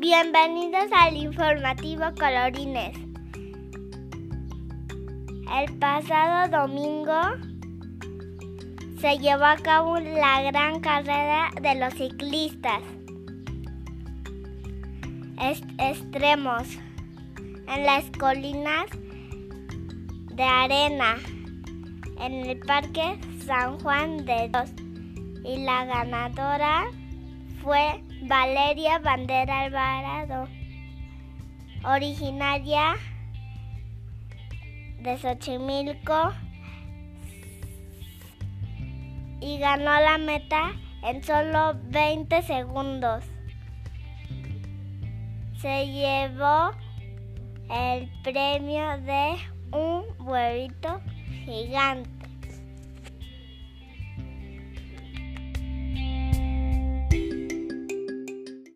Bienvenidos al informativo Colorines. El pasado domingo se llevó a cabo la gran carrera de los ciclistas extremos en las colinas de arena en el Parque San Juan de Dios y la ganadora fue Valeria Bandera Alvarado, originaria de Xochimilco y ganó la meta en solo 20 segundos. Se llevó el premio de un huevito gigante.